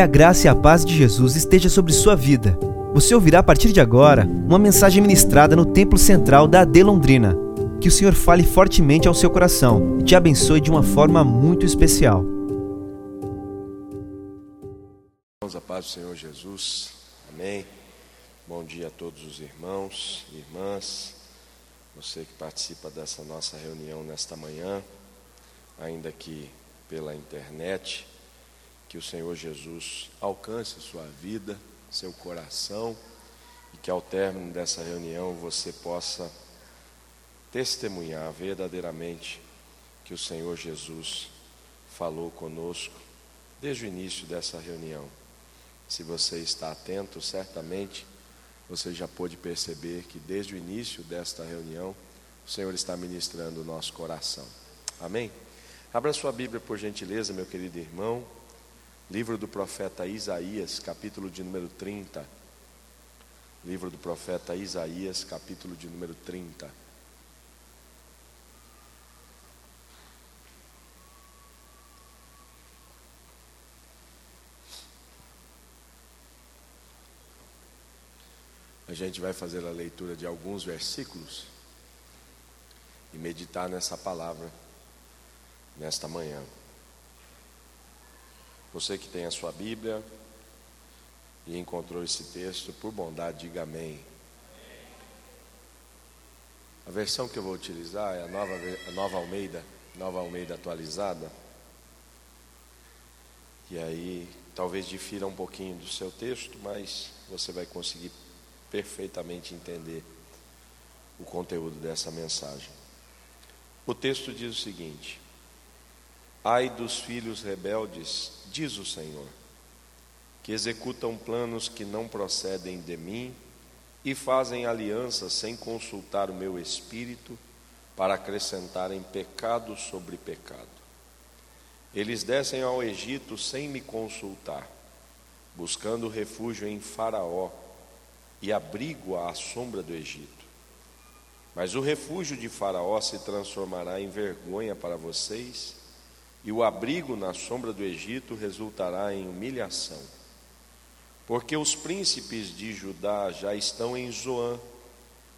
Que a graça e a paz de Jesus esteja sobre sua vida. Você ouvirá a partir de agora uma mensagem ministrada no Templo Central da AD Londrina. Que o Senhor fale fortemente ao seu coração e te abençoe de uma forma muito especial. Vamos a paz do Senhor Jesus. Amém. Bom dia a todos os irmãos e irmãs. Você que participa dessa nossa reunião nesta manhã, ainda que pela internet. Que o Senhor Jesus alcance sua vida, seu coração, e que ao término dessa reunião você possa testemunhar verdadeiramente que o Senhor Jesus falou conosco desde o início dessa reunião. Se você está atento, certamente você já pôde perceber que desde o início desta reunião o Senhor está ministrando o nosso coração. Amém? Abra sua Bíblia, por gentileza, meu querido irmão. Livro do profeta Isaías, capítulo de número 30. Livro do profeta Isaías, capítulo de número 30. A gente vai fazer a leitura de alguns versículos e meditar nessa palavra nesta manhã. Você que tem a sua Bíblia e encontrou esse texto, por bondade, diga amém. A versão que eu vou utilizar é a nova, a nova Almeida, nova Almeida atualizada. E aí, talvez difira um pouquinho do seu texto, mas você vai conseguir perfeitamente entender o conteúdo dessa mensagem. O texto diz o seguinte: Ai dos filhos rebeldes, diz o Senhor, que executam planos que não procedem de mim e fazem alianças sem consultar o meu espírito para acrescentarem pecado sobre pecado. Eles descem ao Egito sem me consultar, buscando refúgio em Faraó e abrigo à sombra do Egito. Mas o refúgio de Faraó se transformará em vergonha para vocês e o abrigo na sombra do Egito resultará em humilhação. Porque os príncipes de Judá já estão em Zoã,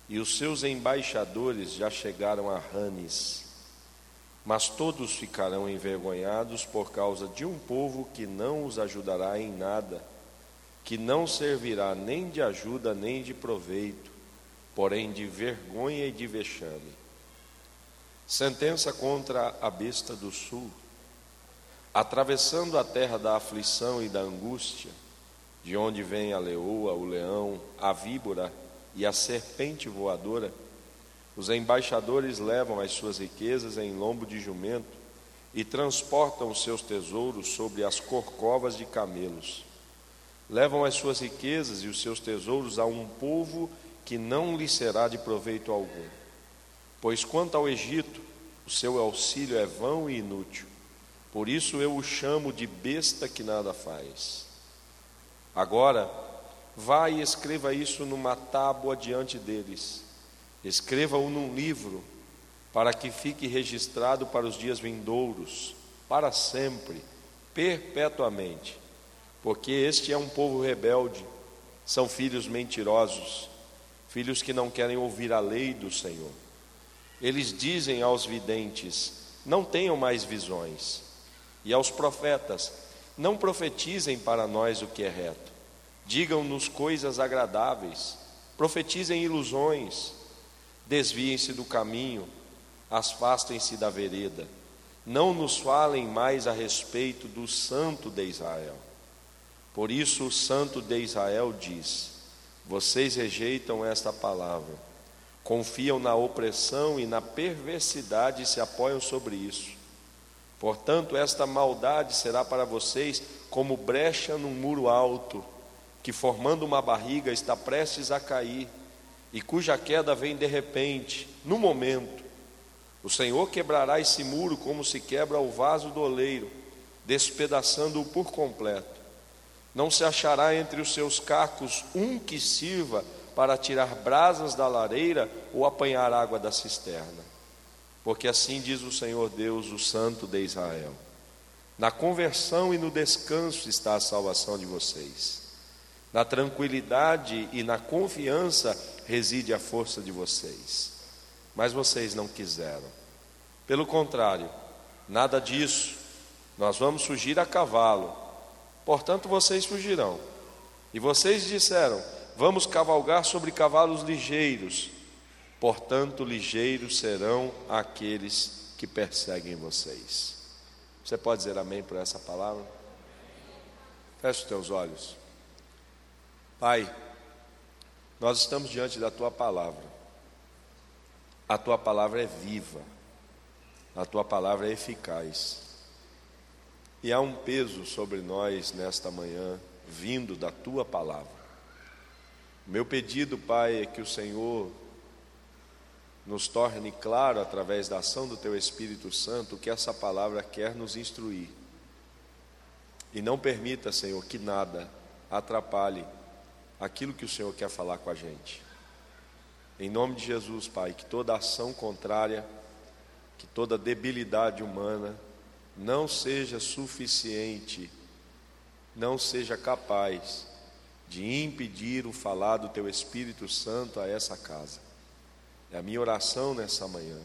e os seus embaixadores já chegaram a Ranes. Mas todos ficarão envergonhados por causa de um povo que não os ajudará em nada, que não servirá nem de ajuda nem de proveito, porém de vergonha e de vexame. Sentença contra a besta do sul atravessando a terra da aflição e da angústia, de onde vem a leoa, o leão, a víbora e a serpente voadora, os embaixadores levam as suas riquezas em lombo de jumento e transportam os seus tesouros sobre as corcovas de camelos. Levam as suas riquezas e os seus tesouros a um povo que não lhe será de proveito algum. Pois quanto ao Egito, o seu auxílio é vão e inútil por isso eu o chamo de besta que nada faz. Agora, vá e escreva isso numa tábua diante deles. Escreva-o num livro, para que fique registrado para os dias vindouros, para sempre, perpetuamente. Porque este é um povo rebelde, são filhos mentirosos, filhos que não querem ouvir a lei do Senhor. Eles dizem aos videntes: não tenham mais visões e aos profetas: Não profetizem para nós o que é reto, digam-nos coisas agradáveis, profetizem ilusões, desviem-se do caminho, afastem-se da vereda, não nos falem mais a respeito do Santo de Israel. Por isso o Santo de Israel diz: Vocês rejeitam esta palavra, confiam na opressão e na perversidade e se apoiam sobre isso. Portanto, esta maldade será para vocês como brecha num muro alto, que formando uma barriga está prestes a cair, e cuja queda vem de repente, no momento. O Senhor quebrará esse muro como se quebra o vaso do oleiro, despedaçando-o por completo. Não se achará entre os seus cacos um que sirva para tirar brasas da lareira ou apanhar água da cisterna. Porque assim diz o Senhor Deus, o Santo de Israel: Na conversão e no descanso está a salvação de vocês. Na tranquilidade e na confiança reside a força de vocês. Mas vocês não quiseram. Pelo contrário, nada disso. Nós vamos fugir a cavalo. Portanto, vocês fugirão. E vocês disseram: Vamos cavalgar sobre cavalos ligeiros. Portanto, ligeiros serão aqueles que perseguem vocês. Você pode dizer amém por essa palavra? Feche os teus olhos. Pai, nós estamos diante da tua palavra. A tua palavra é viva. A tua palavra é eficaz. E há um peso sobre nós nesta manhã, vindo da tua palavra. Meu pedido, Pai, é que o Senhor nos torne claro através da ação do Teu Espírito Santo o que essa palavra quer nos instruir. E não permita, Senhor, que nada atrapalhe aquilo que o Senhor quer falar com a gente. Em nome de Jesus, Pai, que toda ação contrária, que toda debilidade humana não seja suficiente, não seja capaz de impedir o falar do Teu Espírito Santo a essa casa. É a minha oração nessa manhã.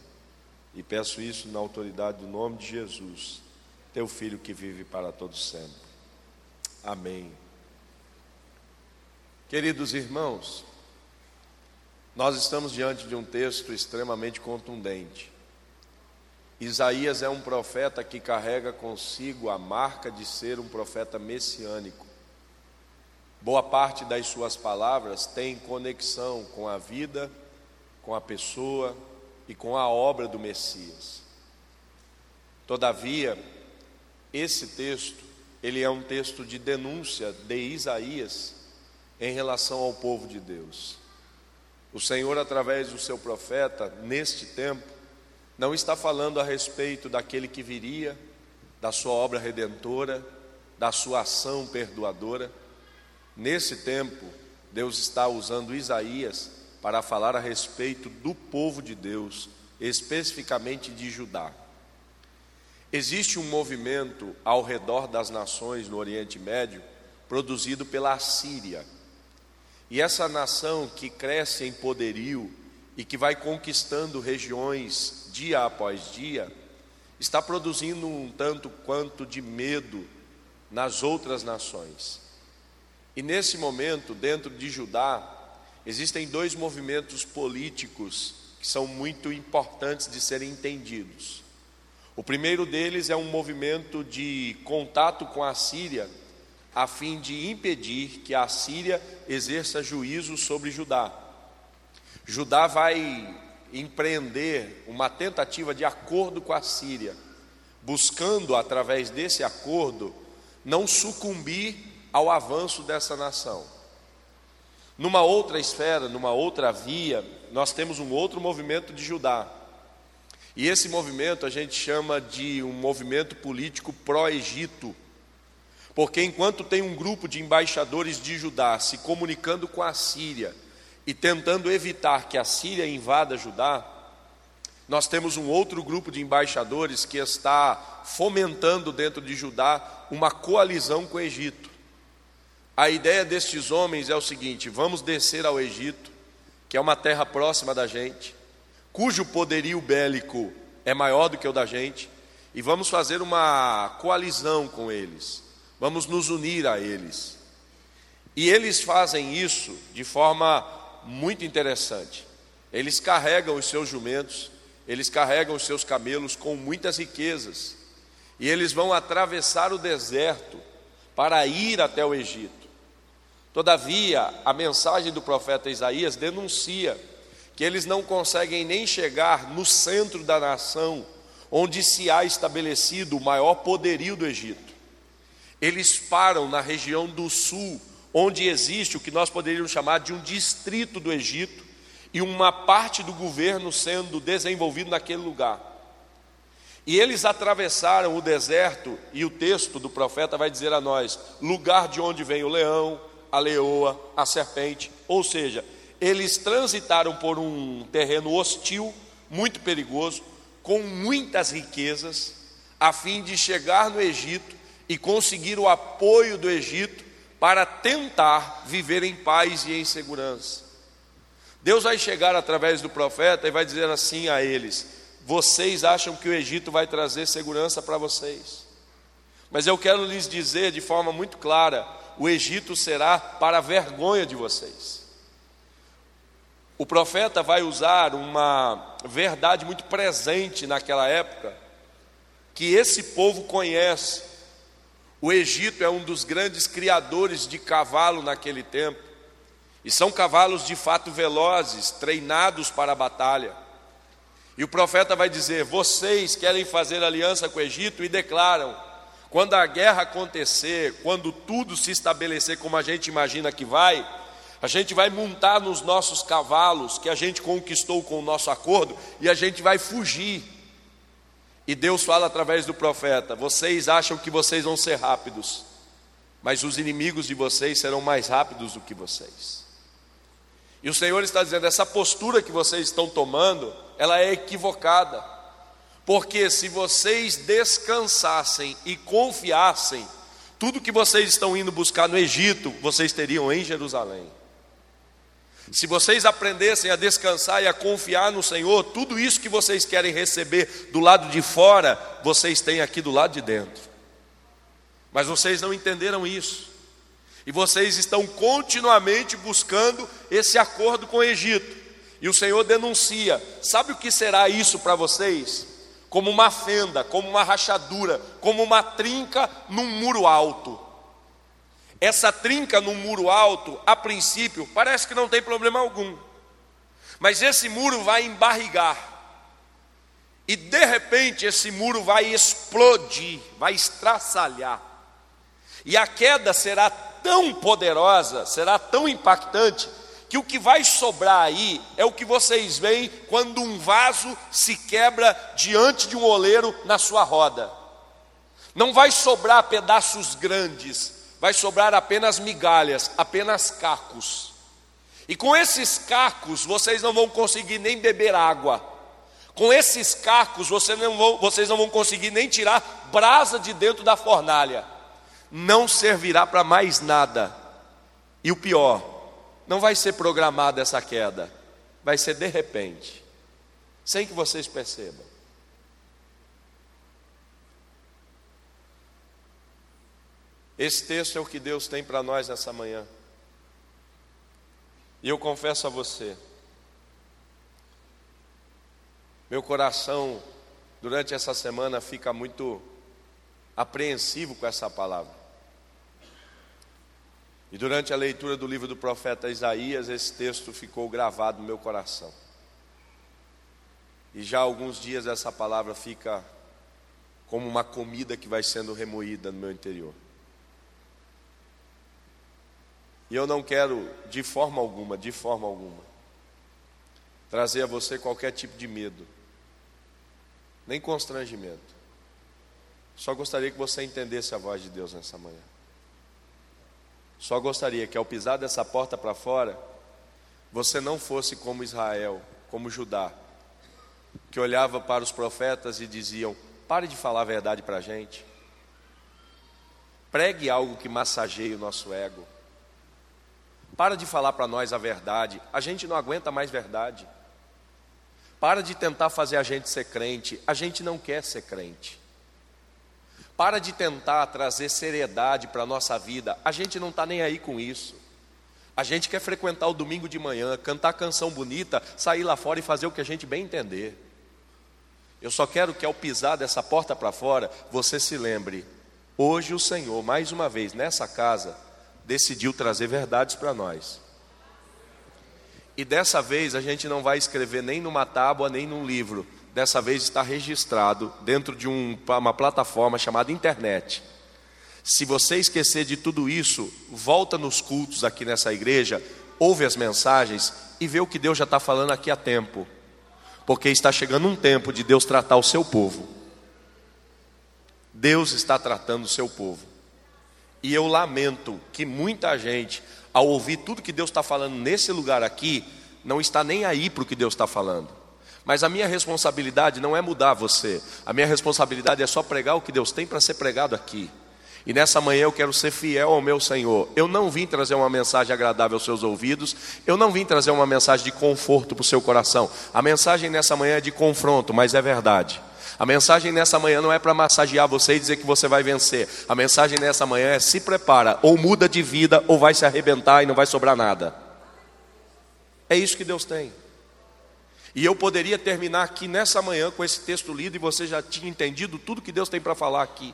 E peço isso na autoridade do nome de Jesus, Teu Filho que vive para todos sempre. Amém. Queridos irmãos, nós estamos diante de um texto extremamente contundente. Isaías é um profeta que carrega consigo a marca de ser um profeta messiânico. Boa parte das suas palavras tem conexão com a vida, com a pessoa e com a obra do Messias. Todavia, esse texto, ele é um texto de denúncia de Isaías em relação ao povo de Deus. O Senhor, através do seu profeta, neste tempo, não está falando a respeito daquele que viria, da sua obra redentora, da sua ação perdoadora. Nesse tempo, Deus está usando Isaías para falar a respeito do povo de Deus, especificamente de Judá. Existe um movimento ao redor das nações no Oriente Médio, produzido pela Assíria. E essa nação que cresce em poderio e que vai conquistando regiões dia após dia, está produzindo um tanto quanto de medo nas outras nações. E nesse momento, dentro de Judá, existem dois movimentos políticos que são muito importantes de serem entendidos. O primeiro deles é um movimento de contato com a Síria a fim de impedir que a Síria exerça juízo sobre Judá. Judá vai empreender uma tentativa de acordo com a Síria, buscando, através desse acordo, não sucumbir ao avanço dessa nação. Numa outra esfera, numa outra via, nós temos um outro movimento de Judá. E esse movimento a gente chama de um movimento político pró-Egito porque enquanto tem um grupo de embaixadores de Judá se comunicando com a Síria e tentando evitar que a Síria invada Judá, nós temos um outro grupo de embaixadores que está fomentando dentro de Judá uma coalizão com o Egito. A ideia destes homens é o seguinte: vamos descer ao Egito, que é uma terra próxima da gente, cujo poderio bélico é maior do que o da gente, e vamos fazer uma coalizão com eles vamos nos unir a eles. E eles fazem isso de forma muito interessante. Eles carregam os seus jumentos, eles carregam os seus camelos com muitas riquezas, e eles vão atravessar o deserto para ir até o Egito. Todavia, a mensagem do profeta Isaías denuncia que eles não conseguem nem chegar no centro da nação, onde se há estabelecido o maior poderio do Egito. Eles param na região do sul, onde existe o que nós poderíamos chamar de um distrito do Egito e uma parte do governo sendo desenvolvido naquele lugar. E eles atravessaram o deserto, e o texto do profeta vai dizer a nós: lugar de onde vem o leão, a leoa, a serpente. Ou seja, eles transitaram por um terreno hostil, muito perigoso, com muitas riquezas, a fim de chegar no Egito e conseguir o apoio do Egito para tentar viver em paz e em segurança. Deus vai chegar através do profeta e vai dizer assim a eles: Vocês acham que o Egito vai trazer segurança para vocês? Mas eu quero lhes dizer de forma muito clara: o Egito será para vergonha de vocês. O profeta vai usar uma verdade muito presente naquela época, que esse povo conhece. O Egito é um dos grandes criadores de cavalo naquele tempo, e são cavalos de fato velozes, treinados para a batalha. E o profeta vai dizer: Vocês querem fazer aliança com o Egito e declaram: quando a guerra acontecer, quando tudo se estabelecer como a gente imagina que vai, a gente vai montar nos nossos cavalos que a gente conquistou com o nosso acordo e a gente vai fugir. E Deus fala através do profeta: vocês acham que vocês vão ser rápidos, mas os inimigos de vocês serão mais rápidos do que vocês. E o Senhor está dizendo: essa postura que vocês estão tomando, ela é equivocada. Porque se vocês descansassem e confiassem, tudo que vocês estão indo buscar no Egito, vocês teriam em Jerusalém. Se vocês aprendessem a descansar e a confiar no Senhor, tudo isso que vocês querem receber do lado de fora, vocês têm aqui do lado de dentro. Mas vocês não entenderam isso. E vocês estão continuamente buscando esse acordo com o Egito. E o Senhor denuncia: sabe o que será isso para vocês? Como uma fenda, como uma rachadura, como uma trinca num muro alto. Essa trinca num muro alto, a princípio, parece que não tem problema algum, mas esse muro vai embarrigar, e de repente esse muro vai explodir, vai estraçalhar, e a queda será tão poderosa, será tão impactante, que o que vai sobrar aí é o que vocês veem quando um vaso se quebra diante de um oleiro na sua roda. Não vai sobrar pedaços grandes, vai sobrar apenas migalhas, apenas cacos. E com esses cacos vocês não vão conseguir nem beber água. Com esses cacos vocês não vão, vocês não vão conseguir nem tirar brasa de dentro da fornalha. Não servirá para mais nada. E o pior, não vai ser programada essa queda, vai ser de repente, sem que vocês percebam. Esse texto é o que Deus tem para nós nessa manhã. E eu confesso a você, meu coração durante essa semana fica muito apreensivo com essa palavra. E durante a leitura do livro do profeta Isaías, esse texto ficou gravado no meu coração. E já há alguns dias essa palavra fica como uma comida que vai sendo remoída no meu interior. E eu não quero, de forma alguma, de forma alguma, trazer a você qualquer tipo de medo, nem constrangimento. Só gostaria que você entendesse a voz de Deus nessa manhã. Só gostaria que ao pisar dessa porta para fora, você não fosse como Israel, como Judá, que olhava para os profetas e diziam: pare de falar a verdade para a gente, pregue algo que massageie o nosso ego, para de falar para nós a verdade, a gente não aguenta mais verdade, para de tentar fazer a gente ser crente, a gente não quer ser crente. Para de tentar trazer seriedade para a nossa vida. A gente não está nem aí com isso. A gente quer frequentar o domingo de manhã, cantar canção bonita, sair lá fora e fazer o que a gente bem entender. Eu só quero que ao pisar dessa porta para fora, você se lembre: hoje o Senhor, mais uma vez, nessa casa, decidiu trazer verdades para nós. E dessa vez a gente não vai escrever nem numa tábua, nem num livro, dessa vez está registrado dentro de um, uma plataforma chamada internet. Se você esquecer de tudo isso, volta nos cultos aqui nessa igreja, ouve as mensagens e vê o que Deus já está falando aqui há tempo. Porque está chegando um tempo de Deus tratar o seu povo. Deus está tratando o seu povo. E eu lamento que muita gente, ao ouvir tudo que Deus está falando nesse lugar aqui, não está nem aí para o que Deus está falando Mas a minha responsabilidade não é mudar você, a minha responsabilidade é só pregar o que Deus tem para ser pregado aqui. E nessa manhã eu quero ser fiel ao meu Senhor. Eu não vim trazer uma mensagem agradável aos seus ouvidos, eu não vim trazer uma mensagem de conforto para o seu coração. A mensagem nessa manhã é de confronto, mas é verdade. A mensagem nessa manhã não é para massagear você e dizer que você vai vencer. A mensagem nessa manhã é se prepara, ou muda de vida, ou vai se arrebentar e não vai sobrar nada. É isso que Deus tem. E eu poderia terminar aqui nessa manhã com esse texto lido e você já tinha entendido tudo que Deus tem para falar aqui.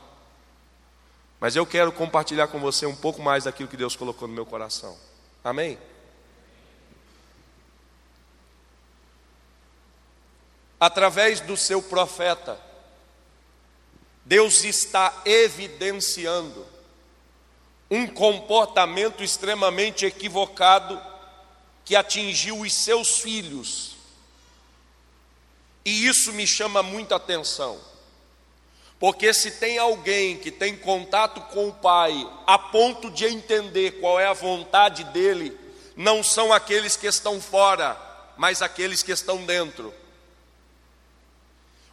Mas eu quero compartilhar com você um pouco mais daquilo que Deus colocou no meu coração. Amém? Através do seu profeta, Deus está evidenciando um comportamento extremamente equivocado que atingiu os seus filhos. E isso me chama muita atenção. Porque se tem alguém que tem contato com o Pai a ponto de entender qual é a vontade dele, não são aqueles que estão fora, mas aqueles que estão dentro.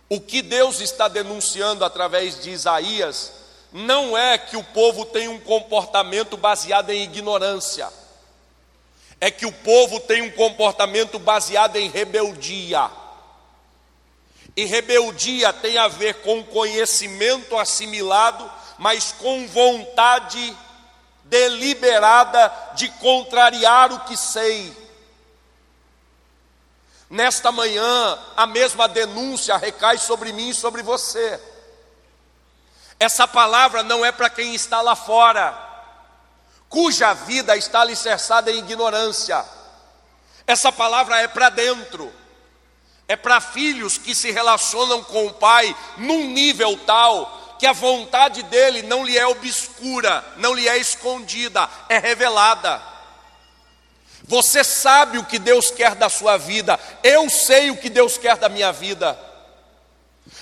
O que Deus está denunciando através de Isaías não é que o povo tem um comportamento baseado em ignorância, é que o povo tem um comportamento baseado em rebeldia. E rebeldia tem a ver com conhecimento assimilado, mas com vontade deliberada de contrariar o que sei. Nesta manhã, a mesma denúncia recai sobre mim e sobre você. Essa palavra não é para quem está lá fora, cuja vida está alicerçada em ignorância. Essa palavra é para dentro é para filhos que se relacionam com o pai num nível tal que a vontade dele não lhe é obscura, não lhe é escondida, é revelada. Você sabe o que Deus quer da sua vida, eu sei o que Deus quer da minha vida.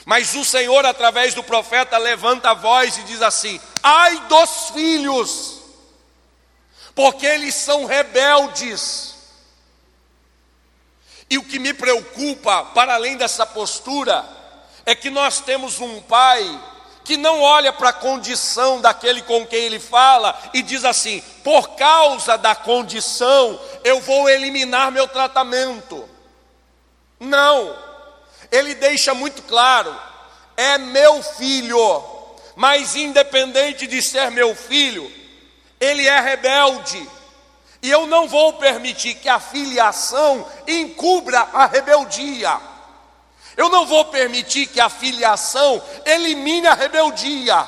Mas o Senhor, através do profeta, levanta a voz e diz assim: ai dos filhos, porque eles são rebeldes e o que me preocupa, para além dessa postura, é que nós temos um pai que não olha para a condição daquele com quem ele fala e diz assim: por causa da condição, eu vou eliminar meu tratamento. Não, ele deixa muito claro: é meu filho, mas independente de ser meu filho, ele é rebelde e eu não vou permitir que a filiação encubra a rebeldia. Eu não vou permitir que a filiação elimine a rebeldia.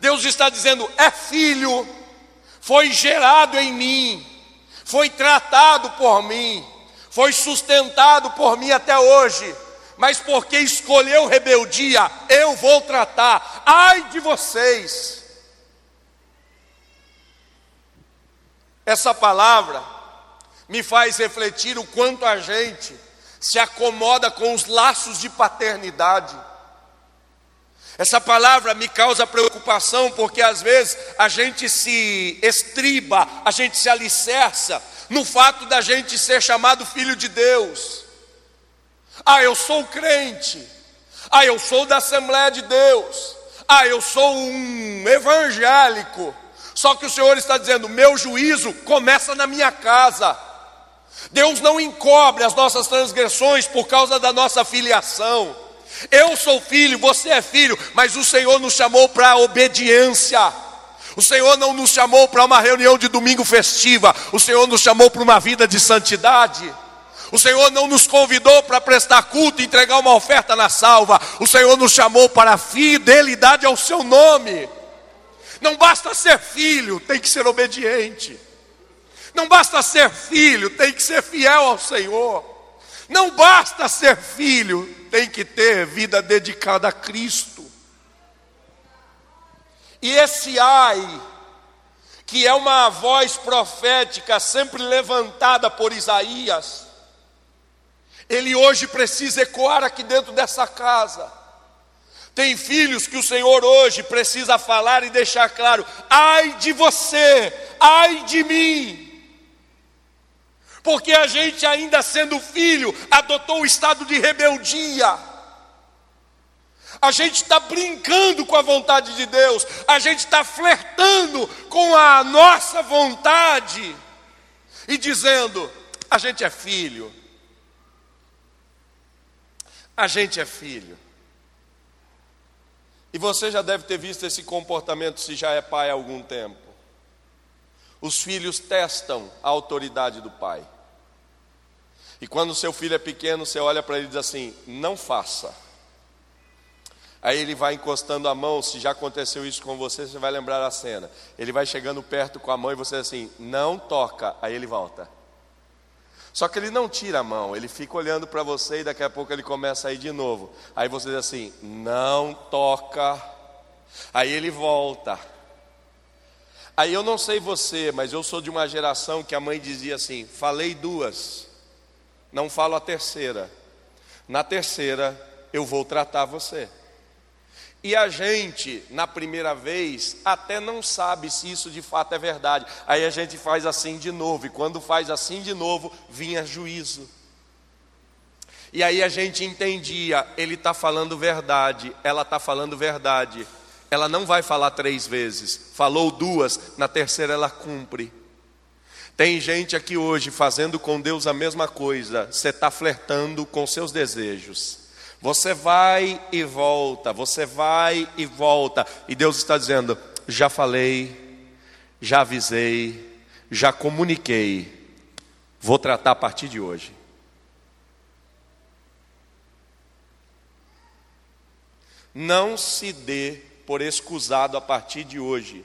Deus está dizendo: é filho, foi gerado em mim, foi tratado por mim, foi sustentado por mim até hoje, mas porque escolheu rebeldia, eu vou tratar. Ai de vocês Essa palavra me faz refletir o quanto a gente se acomoda com os laços de paternidade. Essa palavra me causa preocupação porque às vezes a gente se estriba, a gente se alicerça no fato da gente ser chamado filho de Deus. Ah, eu sou crente. Ah, eu sou da Assembleia de Deus. Ah, eu sou um evangélico. Só que o Senhor está dizendo: meu juízo começa na minha casa. Deus não encobre as nossas transgressões por causa da nossa filiação. Eu sou filho, você é filho, mas o Senhor nos chamou para obediência. O Senhor não nos chamou para uma reunião de domingo festiva, o Senhor nos chamou para uma vida de santidade. O Senhor não nos convidou para prestar culto e entregar uma oferta na salva. O Senhor nos chamou para fidelidade ao seu nome. Não basta ser filho, tem que ser obediente. Não basta ser filho, tem que ser fiel ao Senhor. Não basta ser filho, tem que ter vida dedicada a Cristo. E esse ai, que é uma voz profética sempre levantada por Isaías, ele hoje precisa ecoar aqui dentro dessa casa. Tem filhos que o Senhor hoje precisa falar e deixar claro: ai de você, ai de mim. Porque a gente, ainda sendo filho, adotou o estado de rebeldia. A gente está brincando com a vontade de Deus, a gente está flertando com a nossa vontade e dizendo: a gente é filho, a gente é filho. E você já deve ter visto esse comportamento se já é pai há algum tempo. Os filhos testam a autoridade do pai. E quando seu filho é pequeno, você olha para ele e diz assim: não faça. Aí ele vai encostando a mão, se já aconteceu isso com você, você vai lembrar a cena. Ele vai chegando perto com a mão e você diz assim: não toca. Aí ele volta. Só que ele não tira a mão, ele fica olhando para você e daqui a pouco ele começa a ir de novo. Aí você diz assim: não toca. Aí ele volta. Aí eu não sei você, mas eu sou de uma geração que a mãe dizia assim: falei duas, não falo a terceira. Na terceira eu vou tratar você. E a gente, na primeira vez, até não sabe se isso de fato é verdade. Aí a gente faz assim de novo, e quando faz assim de novo, vinha juízo. E aí a gente entendia, ele está falando verdade, ela está falando verdade. Ela não vai falar três vezes, falou duas, na terceira ela cumpre. Tem gente aqui hoje fazendo com Deus a mesma coisa, você está flertando com seus desejos. Você vai e volta, você vai e volta, e Deus está dizendo: já falei, já avisei, já comuniquei, vou tratar a partir de hoje. Não se dê por excusado a partir de hoje.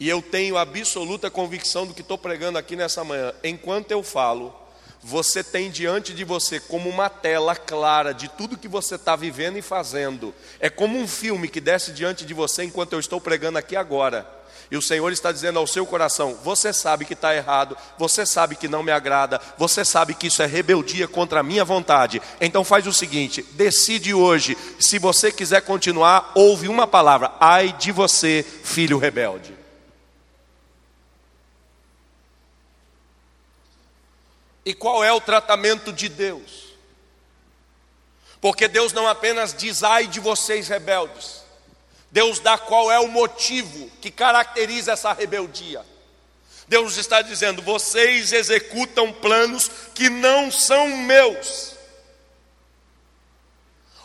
E eu tenho absoluta convicção do que estou pregando aqui nessa manhã. Enquanto eu falo, você tem diante de você como uma tela clara de tudo que você está vivendo e fazendo. É como um filme que desce diante de você enquanto eu estou pregando aqui agora. E o Senhor está dizendo ao seu coração: Você sabe que está errado, você sabe que não me agrada, você sabe que isso é rebeldia contra a minha vontade. Então faz o seguinte: decide hoje, se você quiser continuar, ouve uma palavra: ai de você, filho rebelde. E qual é o tratamento de Deus? Porque Deus não apenas diz ai de vocês rebeldes, Deus dá qual é o motivo que caracteriza essa rebeldia. Deus está dizendo: vocês executam planos que não são meus.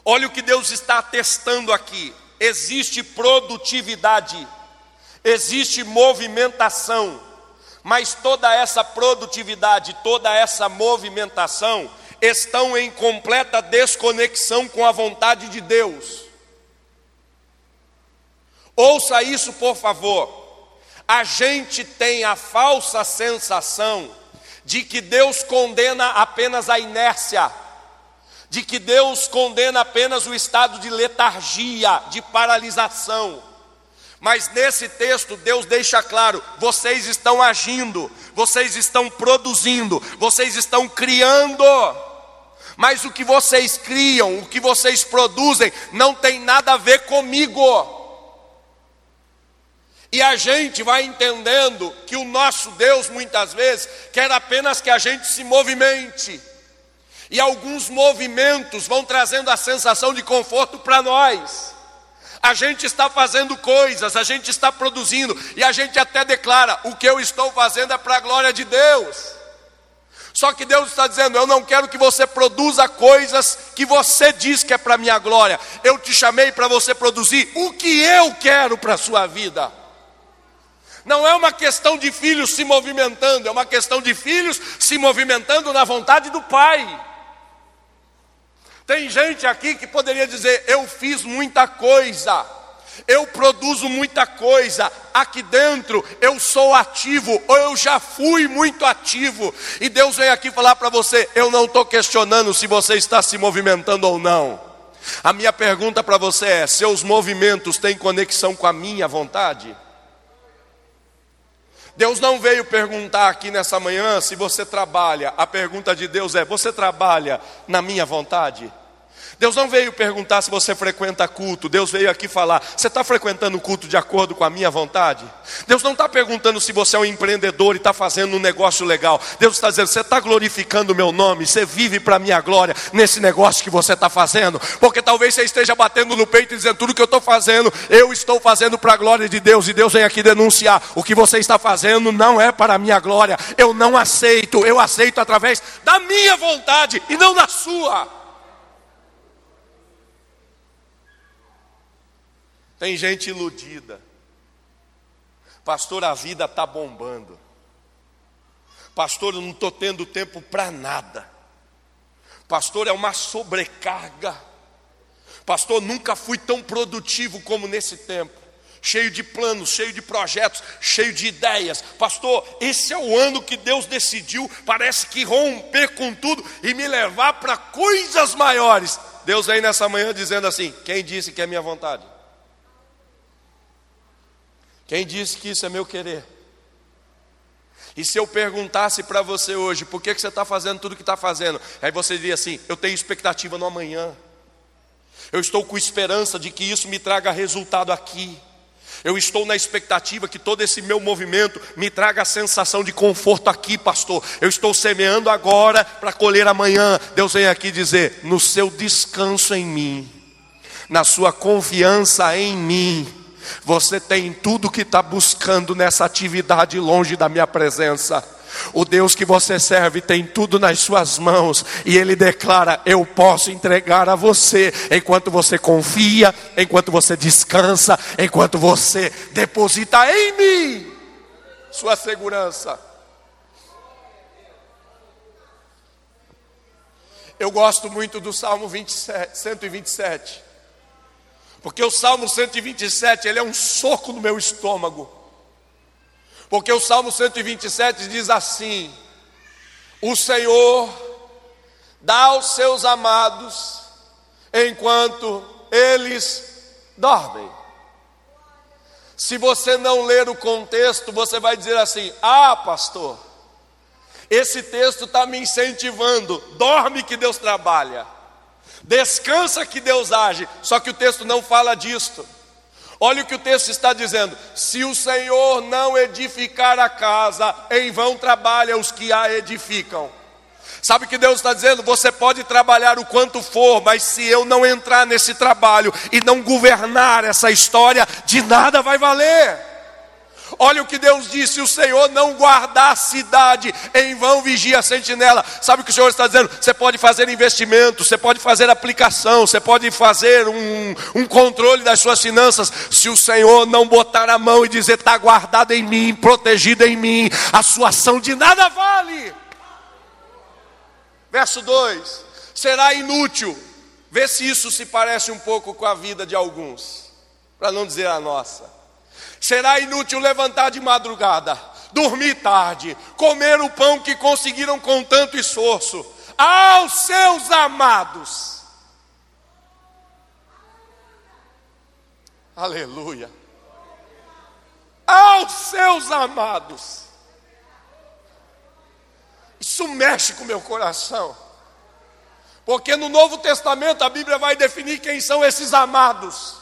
Olha o que Deus está atestando aqui: existe produtividade, existe movimentação, mas toda essa produtividade, toda essa movimentação estão em completa desconexão com a vontade de Deus. Ouça isso, por favor. A gente tem a falsa sensação de que Deus condena apenas a inércia, de que Deus condena apenas o estado de letargia, de paralisação. Mas nesse texto, Deus deixa claro: vocês estão agindo, vocês estão produzindo, vocês estão criando. Mas o que vocês criam, o que vocês produzem, não tem nada a ver comigo. E a gente vai entendendo que o nosso Deus, muitas vezes, quer apenas que a gente se movimente. E alguns movimentos vão trazendo a sensação de conforto para nós. A gente está fazendo coisas, a gente está produzindo, e a gente até declara: o que eu estou fazendo é para a glória de Deus. Só que Deus está dizendo: eu não quero que você produza coisas que você diz que é para a minha glória. Eu te chamei para você produzir o que eu quero para a sua vida. Não é uma questão de filhos se movimentando, é uma questão de filhos se movimentando na vontade do Pai. Tem gente aqui que poderia dizer: Eu fiz muita coisa, eu produzo muita coisa, aqui dentro eu sou ativo, ou eu já fui muito ativo, e Deus vem aqui falar para você: Eu não estou questionando se você está se movimentando ou não. A minha pergunta para você é: seus movimentos têm conexão com a minha vontade? Deus não veio perguntar aqui nessa manhã se você trabalha. A pergunta de Deus é: você trabalha na minha vontade? Deus não veio perguntar se você frequenta culto, Deus veio aqui falar: você está frequentando o culto de acordo com a minha vontade? Deus não está perguntando se você é um empreendedor e está fazendo um negócio legal, Deus está dizendo: você está glorificando o meu nome, você vive para a minha glória nesse negócio que você está fazendo, porque talvez você esteja batendo no peito e dizendo: tudo que eu estou fazendo, eu estou fazendo para a glória de Deus, e Deus vem aqui denunciar: o que você está fazendo não é para a minha glória, eu não aceito, eu aceito através da minha vontade e não da sua. Tem gente iludida. Pastor, a vida está bombando. Pastor, eu não estou tendo tempo para nada. Pastor, é uma sobrecarga. Pastor, nunca fui tão produtivo como nesse tempo. Cheio de planos, cheio de projetos, cheio de ideias. Pastor, esse é o ano que Deus decidiu, parece que romper com tudo e me levar para coisas maiores. Deus vem nessa manhã dizendo assim: quem disse que é minha vontade? Quem disse que isso é meu querer? E se eu perguntasse para você hoje, por que, que você está fazendo tudo o que está fazendo? Aí você diria assim: eu tenho expectativa no amanhã. Eu estou com esperança de que isso me traga resultado aqui. Eu estou na expectativa que todo esse meu movimento me traga a sensação de conforto aqui, pastor. Eu estou semeando agora para colher amanhã. Deus vem aqui dizer: no seu descanso em mim, na sua confiança em mim, você tem tudo que está buscando nessa atividade longe da minha presença. O Deus que você serve tem tudo nas suas mãos e Ele declara: Eu posso entregar a você enquanto você confia, enquanto você descansa, enquanto você deposita em mim sua segurança. Eu gosto muito do Salmo 27, 127. Porque o Salmo 127, ele é um soco no meu estômago. Porque o Salmo 127 diz assim: O Senhor dá aos seus amados enquanto eles dormem. Se você não ler o contexto, você vai dizer assim: Ah, pastor, esse texto está me incentivando, dorme que Deus trabalha. Descansa que Deus age. Só que o texto não fala disto. Olha o que o texto está dizendo: se o Senhor não edificar a casa, em vão trabalha os que a edificam. Sabe o que Deus está dizendo? Você pode trabalhar o quanto for, mas se eu não entrar nesse trabalho e não governar essa história, de nada vai valer. Olha o que Deus disse: se o Senhor não guardar a cidade, em vão vigia a sentinela. Sabe o que o Senhor está dizendo? Você pode fazer investimento, você pode fazer aplicação, você pode fazer um, um controle das suas finanças. Se o Senhor não botar a mão e dizer, está guardado em mim, protegido em mim, a sua ação de nada vale. Verso 2: será inútil. Vê se isso se parece um pouco com a vida de alguns, para não dizer a nossa. Será inútil levantar de madrugada, dormir tarde, comer o pão que conseguiram com tanto esforço, aos seus amados. Aleluia. Aos seus amados. Isso mexe com o meu coração. Porque no Novo Testamento a Bíblia vai definir quem são esses amados.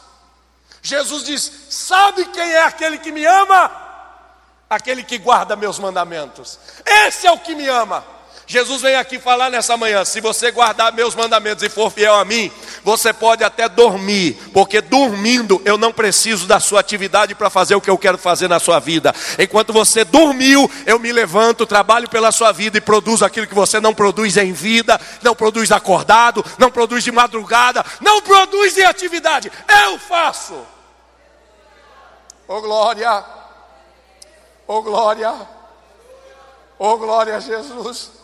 Jesus diz: Sabe quem é aquele que me ama? Aquele que guarda meus mandamentos. Esse é o que me ama. Jesus vem aqui falar nessa manhã: se você guardar meus mandamentos e for fiel a mim, você pode até dormir, porque dormindo eu não preciso da sua atividade para fazer o que eu quero fazer na sua vida. Enquanto você dormiu, eu me levanto, trabalho pela sua vida e produzo aquilo que você não produz em vida, não produz acordado, não produz de madrugada, não produz em atividade. Eu faço. Oh glória! Oh glória! Oh glória a Jesus!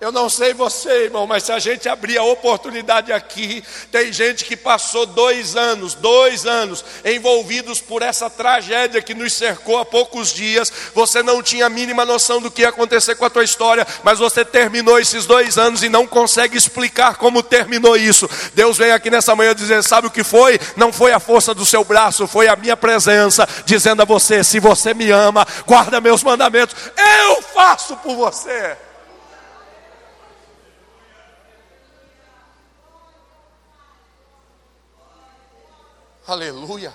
Eu não sei você, irmão, mas se a gente abrir a oportunidade aqui, tem gente que passou dois anos, dois anos, envolvidos por essa tragédia que nos cercou há poucos dias. Você não tinha a mínima noção do que ia acontecer com a tua história, mas você terminou esses dois anos e não consegue explicar como terminou isso. Deus vem aqui nessa manhã dizer: sabe o que foi? Não foi a força do seu braço, foi a minha presença, dizendo a você: se você me ama, guarda meus mandamentos, eu faço por você. Aleluia.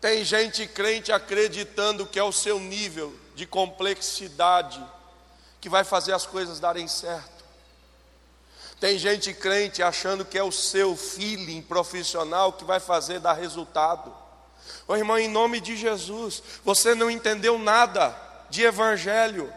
Tem gente crente acreditando que é o seu nível de complexidade que vai fazer as coisas darem certo. Tem gente crente achando que é o seu feeling profissional que vai fazer dar resultado. Ô irmão, em nome de Jesus, você não entendeu nada de evangelho.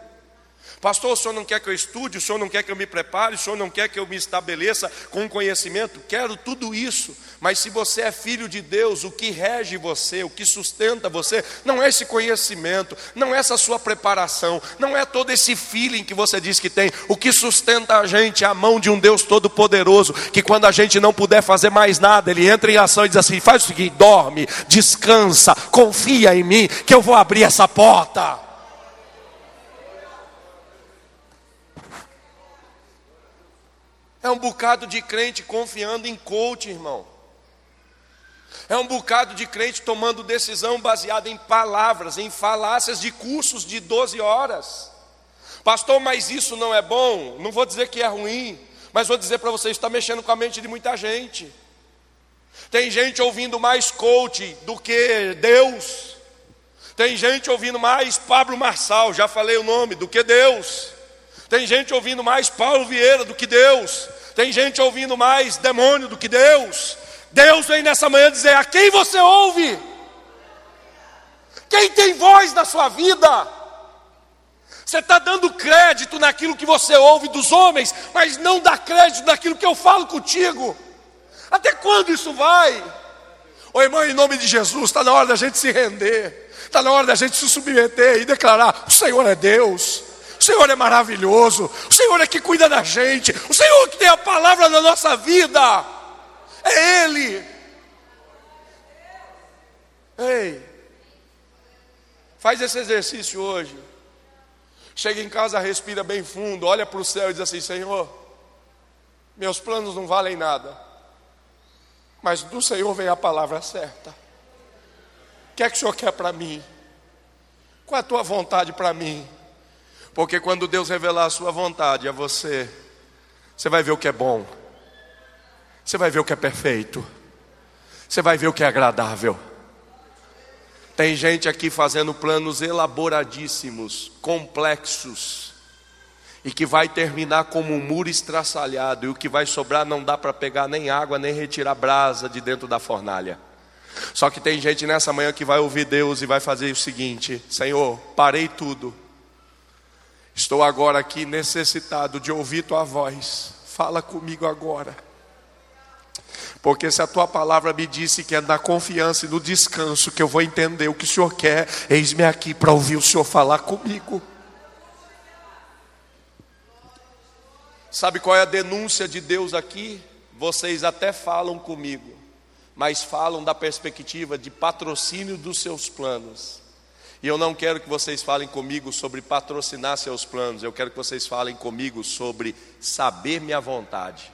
Pastor, o senhor não quer que eu estude, o senhor não quer que eu me prepare, o senhor não quer que eu me estabeleça com conhecimento? Quero tudo isso, mas se você é filho de Deus, o que rege você, o que sustenta você, não é esse conhecimento, não é essa sua preparação, não é todo esse feeling que você diz que tem. O que sustenta a gente é a mão de um Deus todo-poderoso, que quando a gente não puder fazer mais nada, Ele entra em ação e diz assim: faz o seguinte, dorme, descansa, confia em mim, que eu vou abrir essa porta. É um bocado de crente confiando em coach, irmão. É um bocado de crente tomando decisão baseada em palavras, em falácias de cursos de 12 horas. Pastor, mas isso não é bom? Não vou dizer que é ruim, mas vou dizer para vocês: está mexendo com a mente de muita gente. Tem gente ouvindo mais coach do que Deus. Tem gente ouvindo mais Pablo Marçal, já falei o nome, do que Deus. Tem gente ouvindo mais Paulo Vieira do que Deus. Tem gente ouvindo mais demônio do que Deus. Deus vem nessa manhã dizer: a quem você ouve? Quem tem voz na sua vida? Você está dando crédito naquilo que você ouve dos homens, mas não dá crédito naquilo que eu falo contigo. Até quando isso vai? Ô irmão, em nome de Jesus, está na hora da gente se render, está na hora da gente se submeter e declarar: o Senhor é Deus. Senhor é maravilhoso. O Senhor é que cuida da gente. O Senhor que tem a palavra na nossa vida. É Ele. Ei, faz esse exercício hoje. Chega em casa, respira bem fundo, olha para o céu e diz assim: Senhor, meus planos não valem nada, mas do Senhor vem a palavra certa. O que é que o Senhor quer para mim? Qual é a tua vontade para mim? Porque quando Deus revelar a sua vontade a você, você vai ver o que é bom, você vai ver o que é perfeito, você vai ver o que é agradável. Tem gente aqui fazendo planos elaboradíssimos, complexos, e que vai terminar como um muro estraçalhado, e o que vai sobrar não dá para pegar nem água, nem retirar brasa de dentro da fornalha. Só que tem gente nessa manhã que vai ouvir Deus e vai fazer o seguinte: Senhor, parei tudo Estou agora aqui necessitado de ouvir tua voz. Fala comigo agora. Porque se a tua palavra me disse que é na confiança e no descanso que eu vou entender o que o Senhor quer, eis-me aqui para ouvir o Senhor falar comigo. Sabe qual é a denúncia de Deus aqui? Vocês até falam comigo, mas falam da perspectiva de patrocínio dos seus planos. E eu não quero que vocês falem comigo sobre patrocinar seus planos, eu quero que vocês falem comigo sobre saber minha vontade.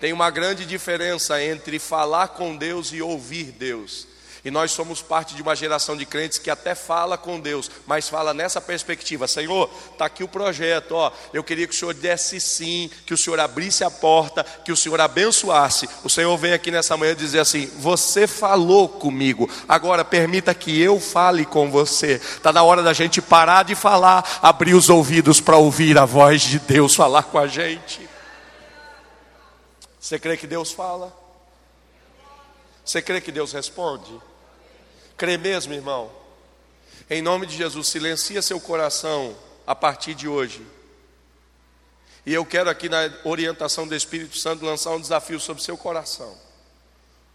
Tem uma grande diferença entre falar com Deus e ouvir Deus. E nós somos parte de uma geração de crentes que até fala com Deus, mas fala nessa perspectiva: Senhor, está aqui o projeto, ó. Eu queria que o Senhor desse sim, que o Senhor abrisse a porta, que o Senhor abençoasse. O Senhor vem aqui nessa manhã dizer assim: Você falou comigo, agora permita que eu fale com você. Está na hora da gente parar de falar, abrir os ouvidos para ouvir a voz de Deus falar com a gente. Você crê que Deus fala? Você crê que Deus responde? Crê mesmo, irmão? Em nome de Jesus, silencia seu coração a partir de hoje. E eu quero aqui na orientação do Espírito Santo lançar um desafio sobre seu coração.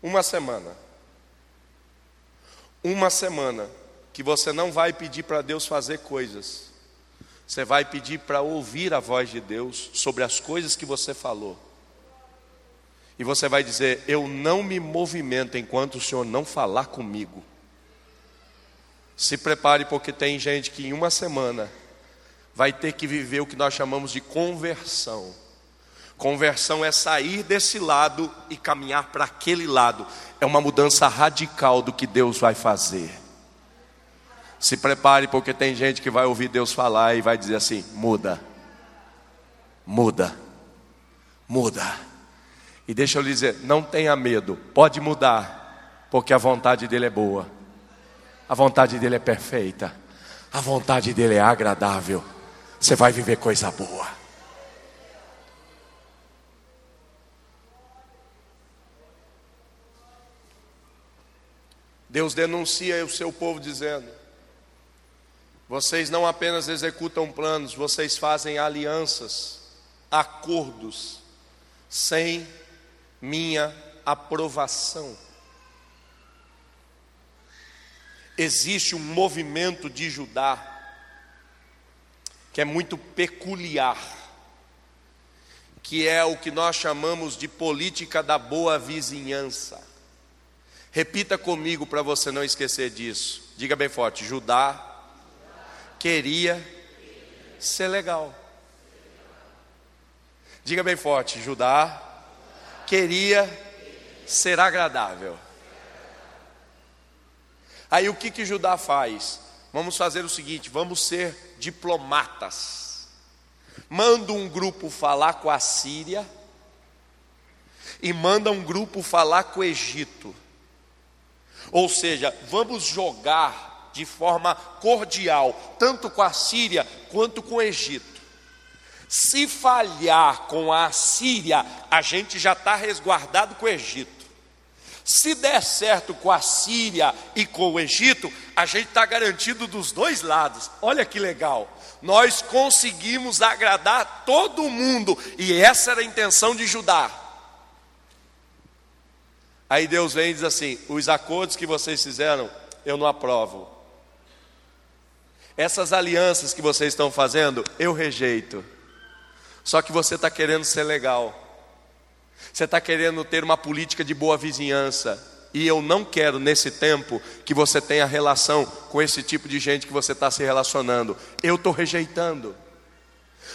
Uma semana. Uma semana que você não vai pedir para Deus fazer coisas. Você vai pedir para ouvir a voz de Deus sobre as coisas que você falou. E você vai dizer: Eu não me movimento enquanto o Senhor não falar comigo. Se prepare, porque tem gente que em uma semana vai ter que viver o que nós chamamos de conversão. Conversão é sair desse lado e caminhar para aquele lado. É uma mudança radical do que Deus vai fazer. Se prepare, porque tem gente que vai ouvir Deus falar e vai dizer assim: muda, muda, muda. E deixa eu lhe dizer, não tenha medo, pode mudar, porque a vontade dele é boa. A vontade dele é perfeita. A vontade dele é agradável. Você vai viver coisa boa. Deus denuncia o seu povo dizendo: vocês não apenas executam planos, vocês fazem alianças, acordos, sem minha aprovação. Existe um movimento de Judá que é muito peculiar, que é o que nós chamamos de política da boa vizinhança. Repita comigo para você não esquecer disso. Diga bem forte: Judá queria ser legal. Diga bem forte: Judá queria ser agradável. Aí o que que Judá faz? Vamos fazer o seguinte: vamos ser diplomatas. Manda um grupo falar com a Síria e manda um grupo falar com o Egito. Ou seja, vamos jogar de forma cordial, tanto com a Síria quanto com o Egito. Se falhar com a Síria, a gente já está resguardado com o Egito. Se der certo com a Síria e com o Egito, a gente está garantido dos dois lados. Olha que legal. Nós conseguimos agradar todo mundo, e essa era a intenção de Judá. Aí Deus vem e diz assim: os acordos que vocês fizeram, eu não aprovo. Essas alianças que vocês estão fazendo, eu rejeito. Só que você está querendo ser legal. Você está querendo ter uma política de boa vizinhança. E eu não quero, nesse tempo, que você tenha relação com esse tipo de gente que você está se relacionando. Eu estou rejeitando.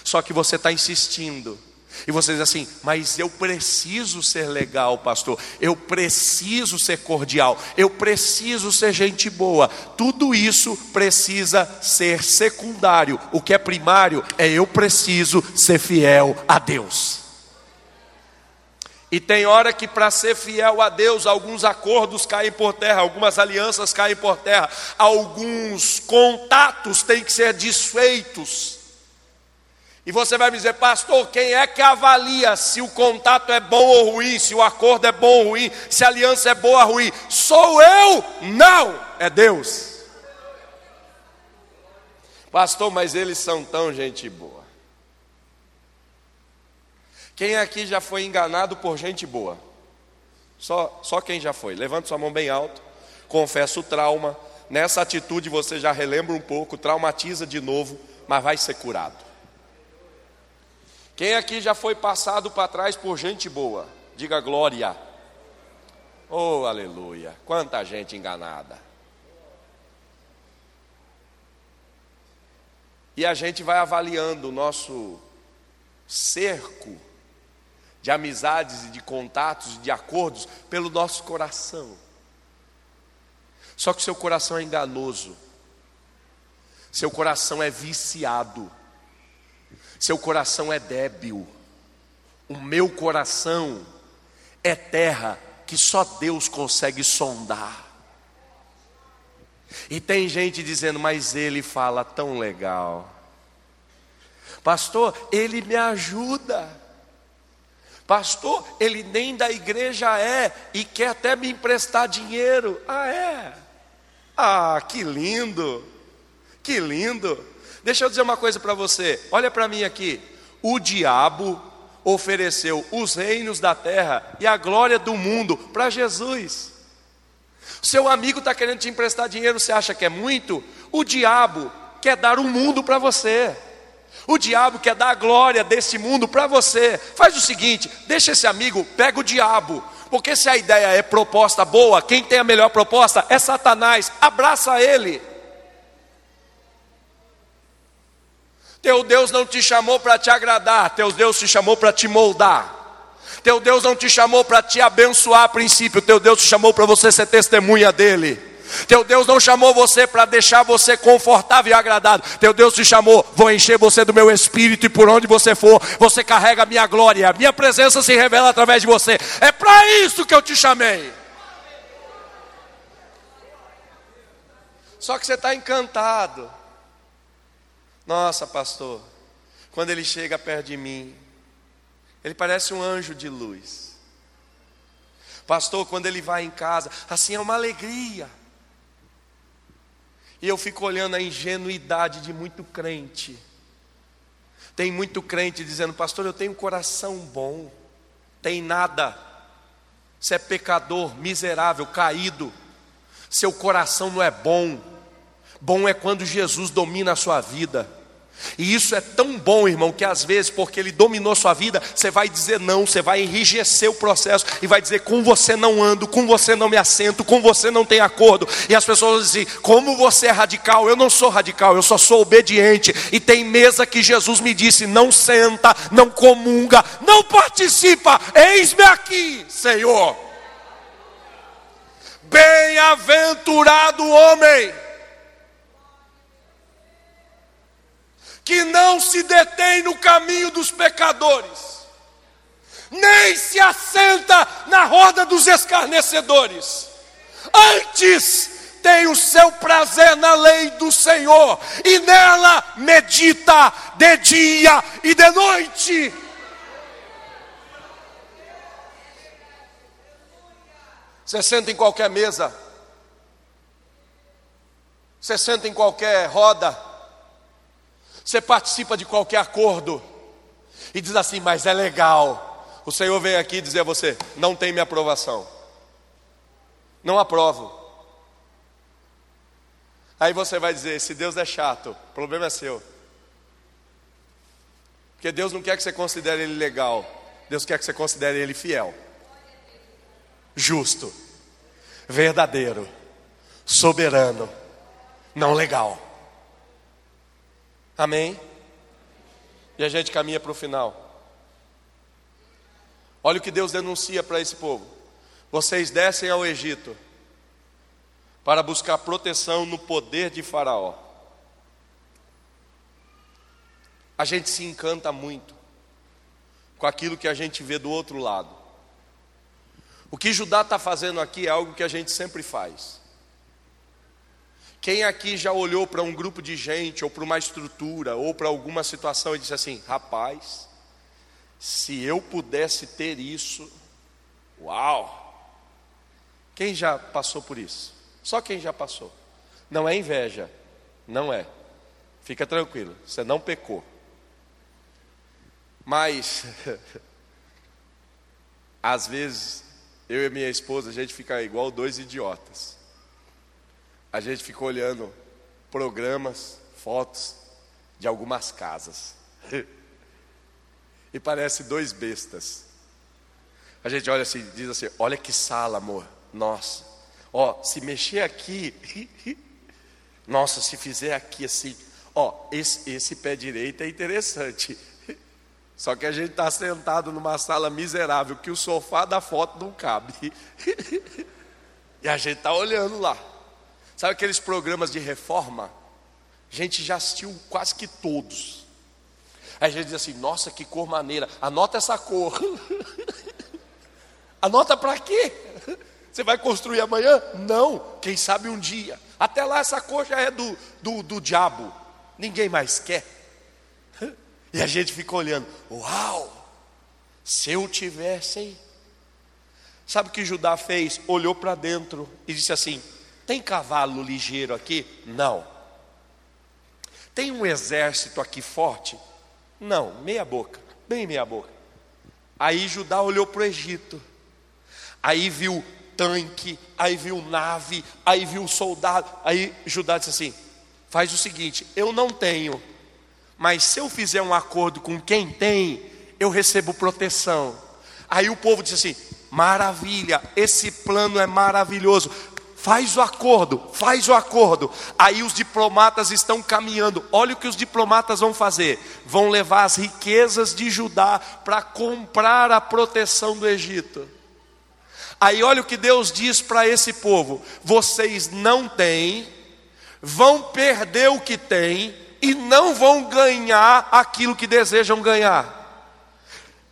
Só que você está insistindo. E você diz assim, mas eu preciso ser legal, pastor. Eu preciso ser cordial. Eu preciso ser gente boa. Tudo isso precisa ser secundário. O que é primário é eu preciso ser fiel a Deus. E tem hora que para ser fiel a Deus, alguns acordos caem por terra, algumas alianças caem por terra, alguns contatos têm que ser desfeitos. E você vai me dizer, pastor, quem é que avalia se o contato é bom ou ruim, se o acordo é bom ou ruim, se a aliança é boa ou ruim? Sou eu? Não, é Deus. Pastor, mas eles são tão gente boa. Quem aqui já foi enganado por gente boa? Só, só quem já foi. Levante sua mão bem alto. Confessa o trauma. Nessa atitude você já relembra um pouco, traumatiza de novo, mas vai ser curado. Quem aqui já foi passado para trás por gente boa? Diga glória. Oh, aleluia. Quanta gente enganada. E a gente vai avaliando o nosso cerco de amizades e de contatos de acordos pelo nosso coração. Só que seu coração é enganoso. Seu coração é viciado. Seu coração é débil. O meu coração é terra que só Deus consegue sondar. E tem gente dizendo, mas ele fala tão legal. Pastor, ele me ajuda. Pastor, ele nem da igreja é e quer até me emprestar dinheiro. Ah, é? Ah, que lindo. Que lindo. Deixa eu dizer uma coisa para você, olha para mim aqui. O diabo ofereceu os reinos da terra e a glória do mundo para Jesus. Seu amigo está querendo te emprestar dinheiro, você acha que é muito? O diabo quer dar o um mundo para você. O diabo quer dar a glória desse mundo para você. Faz o seguinte: deixa esse amigo, pega o diabo. Porque se a ideia é proposta boa, quem tem a melhor proposta é Satanás. Abraça ele. Teu Deus não te chamou para te agradar, teu Deus te chamou para te moldar. Teu Deus não te chamou para te abençoar a princípio, teu Deus te chamou para você ser testemunha dele. Teu Deus não chamou você para deixar você confortável e agradado. Teu Deus te chamou, vou encher você do meu espírito e por onde você for, você carrega a minha glória. A minha presença se revela através de você. É para isso que eu te chamei. Só que você está encantado. Nossa, pastor, quando ele chega perto de mim, ele parece um anjo de luz. Pastor, quando ele vai em casa, assim é uma alegria. E eu fico olhando a ingenuidade de muito crente. Tem muito crente dizendo, pastor, eu tenho um coração bom. Tem nada. Você é pecador, miserável, caído. Seu coração não é bom. Bom é quando Jesus domina a sua vida. E isso é tão bom, irmão, que às vezes, porque ele dominou sua vida, você vai dizer não, você vai enrijecer o processo e vai dizer: com você não ando, com você não me assento, com você não tem acordo. E as pessoas dizem: como você é radical? Eu não sou radical, eu só sou obediente. E tem mesa que Jesus me disse: não senta, não comunga, não participa, eis-me aqui, Senhor. Bem-aventurado homem que não se detém no caminho dos pecadores, nem se assenta na roda dos escarnecedores, antes tem o seu prazer na lei do Senhor, e nela medita de dia e de noite. Você senta em qualquer mesa, você senta em qualquer roda, você participa de qualquer acordo e diz assim, mas é legal. O Senhor vem aqui dizer a você: não tem minha aprovação. Não aprovo. Aí você vai dizer: se Deus é chato, o problema é seu. Porque Deus não quer que você considere Ele legal, Deus quer que você considere Ele fiel, justo, verdadeiro, soberano, não legal. Amém? E a gente caminha para o final. Olha o que Deus denuncia para esse povo: vocês descem ao Egito para buscar proteção no poder de Faraó. A gente se encanta muito com aquilo que a gente vê do outro lado. O que Judá está fazendo aqui é algo que a gente sempre faz. Quem aqui já olhou para um grupo de gente, ou para uma estrutura, ou para alguma situação e disse assim: rapaz, se eu pudesse ter isso, uau! Quem já passou por isso? Só quem já passou. Não é inveja, não é. Fica tranquilo, você não pecou. Mas, às vezes, eu e minha esposa, a gente fica igual dois idiotas a gente ficou olhando programas, fotos de algumas casas. e parece dois bestas. A gente olha assim, diz assim: olha que sala, amor. Nossa, ó, se mexer aqui, nossa, se fizer aqui assim, ó, esse, esse pé direito é interessante. Só que a gente está sentado numa sala miserável que o sofá da foto não cabe. e a gente está olhando lá. Sabe aqueles programas de reforma? A gente já assistiu quase que todos. Aí a gente diz assim: nossa, que cor maneira, anota essa cor. anota para quê? Você vai construir amanhã? Não, quem sabe um dia. Até lá essa cor já é do, do, do diabo, ninguém mais quer. E a gente fica olhando: uau, se eu tivesse? Sabe o que Judá fez? Olhou para dentro e disse assim: tem cavalo ligeiro aqui? Não. Tem um exército aqui forte? Não, meia boca, bem meia boca. Aí Judá olhou para o Egito, aí viu tanque, aí viu nave, aí viu soldado. Aí Judá disse assim: faz o seguinte, eu não tenho, mas se eu fizer um acordo com quem tem, eu recebo proteção. Aí o povo disse assim: maravilha, esse plano é maravilhoso faz o acordo, faz o acordo. Aí os diplomatas estão caminhando. Olha o que os diplomatas vão fazer: vão levar as riquezas de Judá para comprar a proteção do Egito. Aí olha o que Deus diz para esse povo: vocês não têm, vão perder o que têm e não vão ganhar aquilo que desejam ganhar.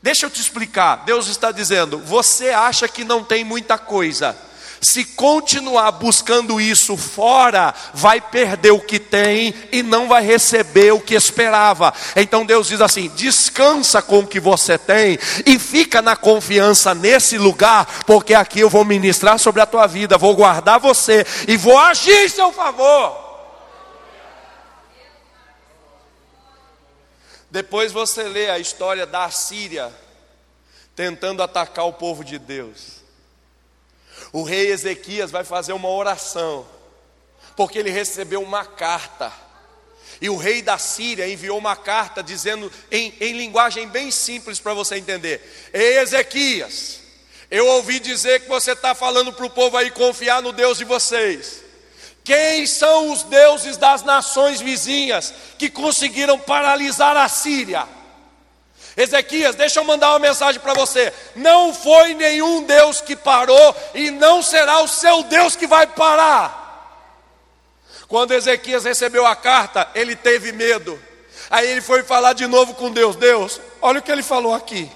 Deixa eu te explicar. Deus está dizendo: você acha que não tem muita coisa, se continuar buscando isso fora, vai perder o que tem e não vai receber o que esperava. Então Deus diz assim: descansa com o que você tem e fica na confiança nesse lugar, porque aqui eu vou ministrar sobre a tua vida, vou guardar você e vou agir em seu favor. Depois você lê a história da Síria tentando atacar o povo de Deus o rei Ezequias vai fazer uma oração, porque ele recebeu uma carta. E o rei da Síria enviou uma carta dizendo, em, em linguagem bem simples para você entender: Ei, Ezequias, eu ouvi dizer que você está falando para o povo aí confiar no Deus de vocês. Quem são os deuses das nações vizinhas que conseguiram paralisar a Síria? Ezequias, deixa eu mandar uma mensagem para você. Não foi nenhum Deus que parou e não será o seu Deus que vai parar. Quando Ezequias recebeu a carta, ele teve medo. Aí ele foi falar de novo com Deus: Deus, olha o que ele falou aqui.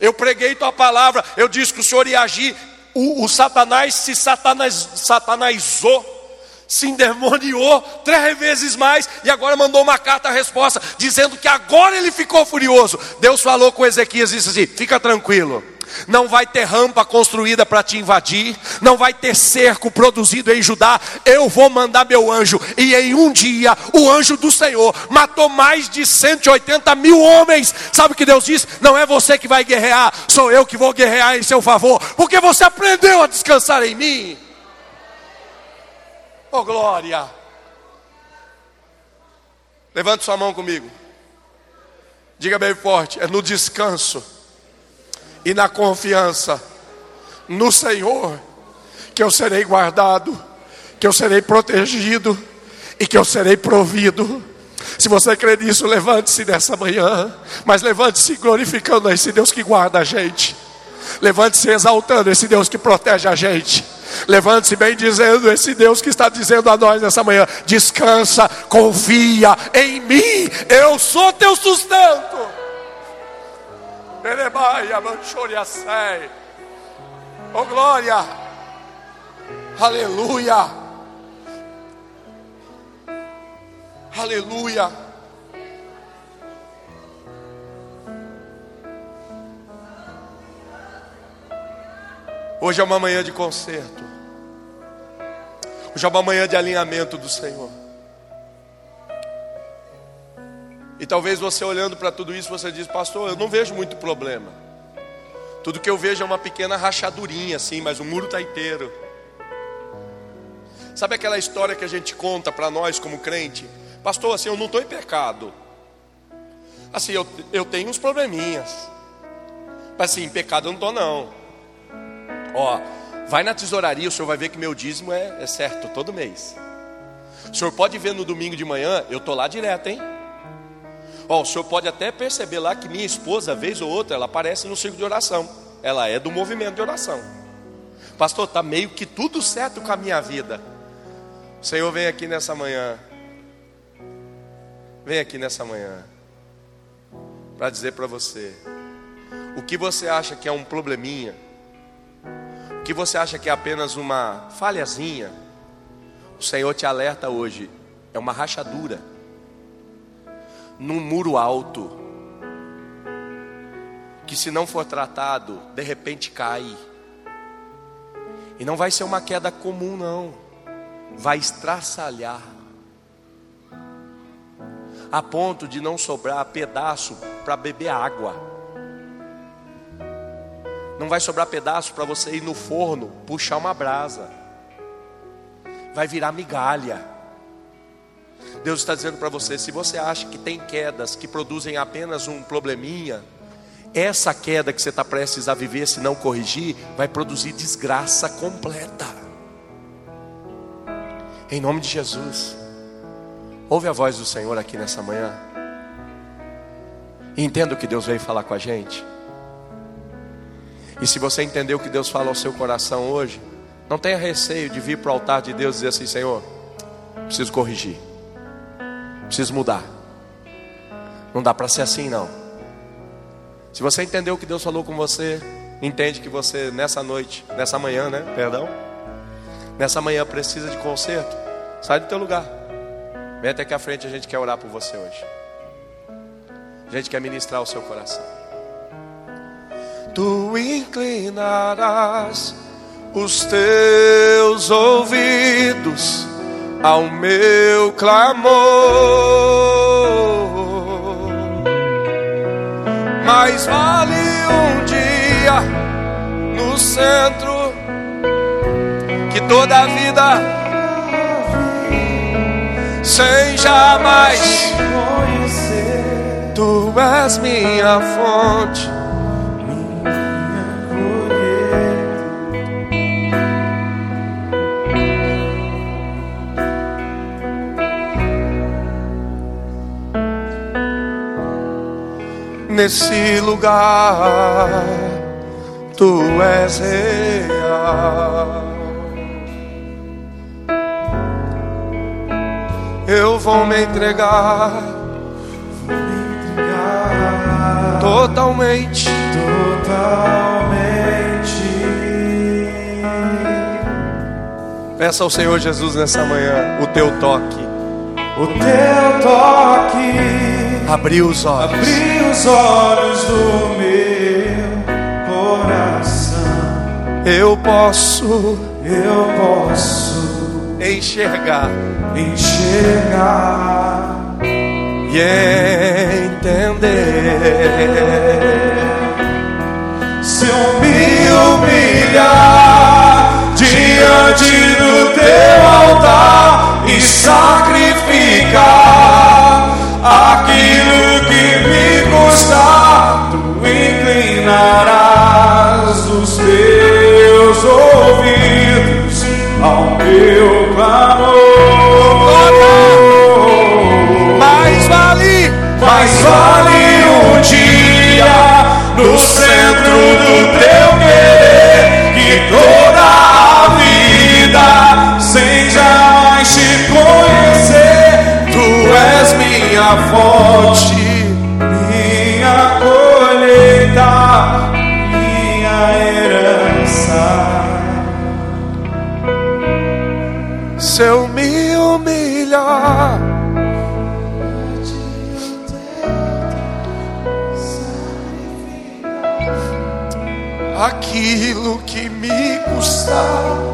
Eu preguei tua palavra, eu disse que o Senhor ia agir. O, o Satanás se satanás, satanizou se endemoniou três vezes mais e agora mandou uma carta a resposta dizendo que agora ele ficou furioso. Deus falou com Ezequias e disse assim: fica tranquilo. Não vai ter rampa construída para te invadir, não vai ter cerco produzido em Judá. Eu vou mandar meu anjo, e em um dia o anjo do Senhor matou mais de 180 mil homens. Sabe o que Deus diz? Não é você que vai guerrear, sou eu que vou guerrear em seu favor, porque você aprendeu a descansar em mim. Oh glória! Levante sua mão comigo. Diga bem forte: é no descanso e na confiança no Senhor que eu serei guardado, que eu serei protegido e que eu serei provido. Se você crê nisso, levante-se nessa manhã, mas levante-se glorificando esse Deus que guarda a gente. Levante-se exaltando esse Deus que protege a gente. Levante-se bem dizendo esse Deus que está dizendo a nós nessa manhã: descansa, confia em mim, eu sou teu sustento. Oh glória, aleluia, aleluia. Hoje é uma manhã de concerto. Hoje é uma manhã de alinhamento do Senhor. E talvez você olhando para tudo isso, você diz, pastor, eu não vejo muito problema. Tudo que eu vejo é uma pequena rachadurinha assim, mas o muro está inteiro. Sabe aquela história que a gente conta para nós como crente? Pastor, assim, eu não estou em pecado. Assim, eu, eu tenho uns probleminhas. Mas assim, em pecado eu não estou não. Ó, vai na tesouraria, o senhor vai ver que meu dízimo é, é certo todo mês. O senhor pode ver no domingo de manhã, eu tô lá direto, hein? Ó, o senhor pode até perceber lá que minha esposa, vez ou outra, ela aparece no círculo de oração. Ela é do movimento de oração. Pastor, tá meio que tudo certo com a minha vida. O Senhor vem aqui nessa manhã. Vem aqui nessa manhã para dizer para você o que você acha que é um probleminha que você acha que é apenas uma falhazinha, o Senhor te alerta hoje, é uma rachadura. Num muro alto, que se não for tratado, de repente cai. E não vai ser uma queda comum, não, vai estraçalhar, a ponto de não sobrar pedaço para beber água. Não vai sobrar pedaço para você ir no forno puxar uma brasa. Vai virar migalha. Deus está dizendo para você: se você acha que tem quedas que produzem apenas um probleminha, essa queda que você está prestes a viver, se não corrigir, vai produzir desgraça completa. Em nome de Jesus, ouve a voz do Senhor aqui nessa manhã. Entenda o que Deus veio falar com a gente. E se você entendeu o que Deus fala ao seu coração hoje, não tenha receio de vir para o altar de Deus e dizer assim: Senhor, preciso corrigir, preciso mudar. Não dá para ser assim, não. Se você entendeu o que Deus falou com você, entende que você nessa noite, nessa manhã, né? Perdão. Nessa manhã precisa de conserto. Sai do teu lugar. Vem até aqui à frente, a gente quer orar por você hoje. A gente quer ministrar o seu coração. Tu inclinarás os teus ouvidos ao meu clamor. Mais vale um dia no centro que toda a vida sem jamais conhecer. Tu és minha fonte. Nesse lugar, tu és real. Eu vou me entregar, vou me entregar totalmente, totalmente. Peça ao Senhor Jesus nessa manhã o teu toque, o teu toque Abri os olhos. Abri os olhos do meu coração. Eu posso, eu posso enxergar, enxergar e entender. Se eu me humilhar diante do teu altar e sacrificar aquilo que me custa, tu inclinarás os teus ouvidos ao meu clamor. Mais vale, mais vale um dia no centro do teu querer que toda minha fonte, minha colheita, minha herança. Se eu me humilhar, aquilo que me custar,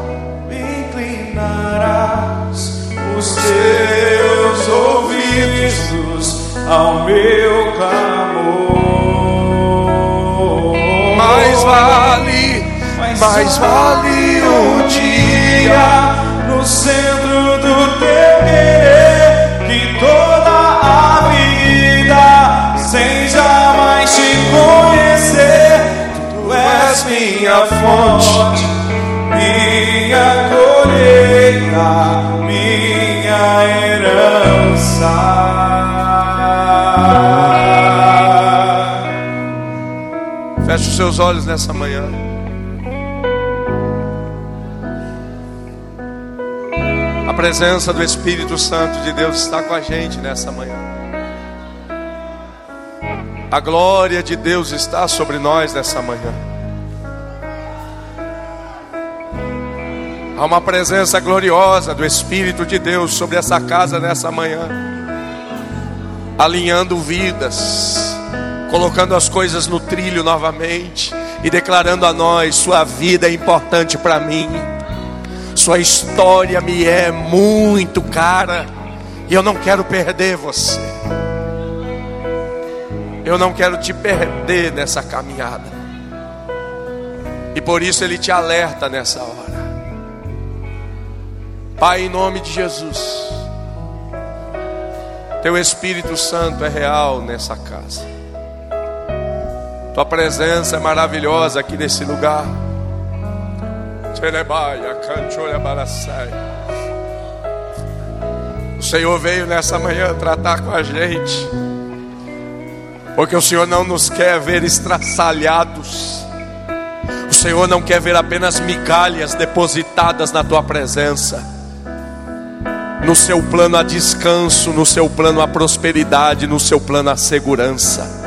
ao meu clamor. mais vale, mais vale um dia no centro do teu querer que toda a vida sem jamais te conhecer tu és minha fonte minha colheita minha os seus olhos nessa manhã. A presença do Espírito Santo de Deus está com a gente nessa manhã. A glória de Deus está sobre nós nessa manhã. Há uma presença gloriosa do Espírito de Deus sobre essa casa nessa manhã, alinhando vidas, colocando as coisas no trilho novamente e declarando a nós: Sua vida é importante para mim, Sua história me é muito cara e eu não quero perder você. Eu não quero te perder nessa caminhada. E por isso ele te alerta nessa hora. Pai, em nome de Jesus. Teu Espírito Santo é real nessa casa. Tua presença é maravilhosa aqui nesse lugar. O Senhor veio nessa manhã tratar com a gente. Porque o Senhor não nos quer ver estraçalhados. Senhor não quer ver apenas migalhas depositadas na tua presença. No seu plano há descanso, no seu plano há prosperidade, no seu plano há segurança.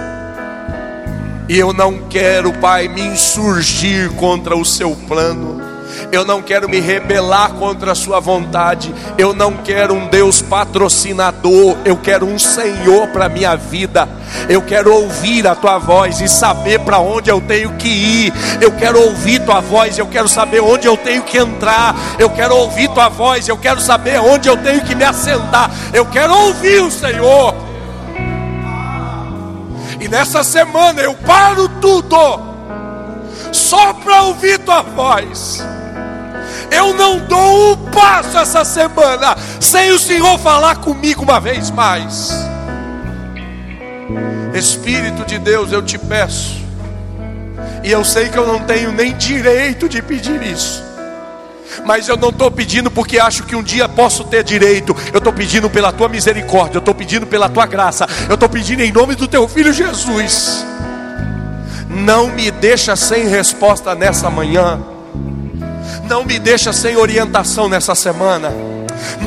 E eu não quero, Pai, me insurgir contra o seu plano. Eu não quero me rebelar contra a sua vontade. Eu não quero um Deus patrocinador. Eu quero um Senhor para minha vida. Eu quero ouvir a tua voz e saber para onde eu tenho que ir. Eu quero ouvir tua voz, eu quero saber onde eu tenho que entrar. Eu quero ouvir tua voz, eu quero saber onde eu tenho que me assentar. Eu quero ouvir o Senhor. E nessa semana eu paro tudo, só para ouvir tua voz. Eu não dou um passo essa semana sem o Senhor falar comigo uma vez mais. Espírito de Deus, eu te peço, e eu sei que eu não tenho nem direito de pedir isso mas eu não estou pedindo porque acho que um dia posso ter direito, eu estou pedindo pela tua misericórdia, eu estou pedindo pela tua graça, eu estou pedindo em nome do teu filho Jesus. Não me deixa sem resposta nessa manhã, não me deixa sem orientação nessa semana,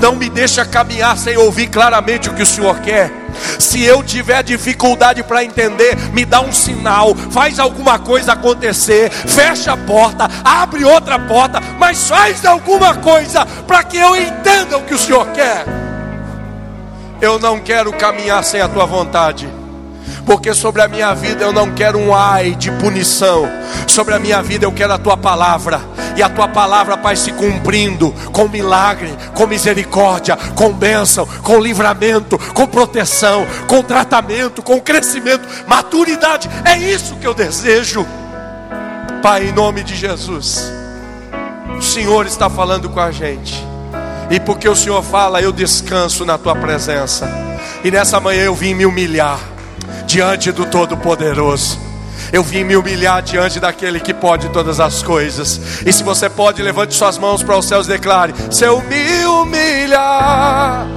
não me deixa caminhar sem ouvir claramente o que o Senhor quer. Se eu tiver dificuldade para entender, me dá um sinal, faz alguma coisa acontecer, fecha a porta, abre outra porta, mas faz alguma coisa para que eu entenda o que o Senhor quer. Eu não quero caminhar sem a tua vontade porque sobre a minha vida eu não quero um ai de punição, sobre a minha vida eu quero a tua palavra, e a tua palavra, Pai, se cumprindo com milagre, com misericórdia, com bênção, com livramento, com proteção, com tratamento, com crescimento, maturidade, é isso que eu desejo, Pai, em nome de Jesus. O Senhor está falando com a gente. E porque o Senhor fala, eu descanso na tua presença. E nessa manhã eu vim me humilhar diante do Todo-Poderoso. Eu vim me humilhar diante daquele que pode todas as coisas. E se você pode, levante suas mãos para os céus e declare: Se eu me humilhar.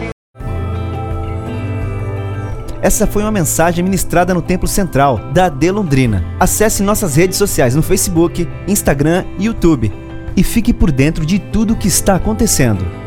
Essa foi uma mensagem ministrada no Templo Central da AD Londrina. Acesse nossas redes sociais no Facebook, Instagram e YouTube. E fique por dentro de tudo o que está acontecendo.